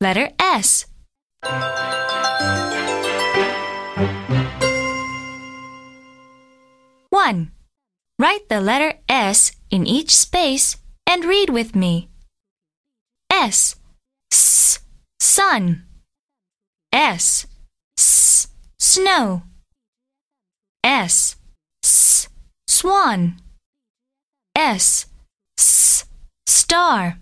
Letter S. One. Write the letter S in each space and read with me. S. S. Sun. S. S. Snow. S. S. Swan. S. S. Star.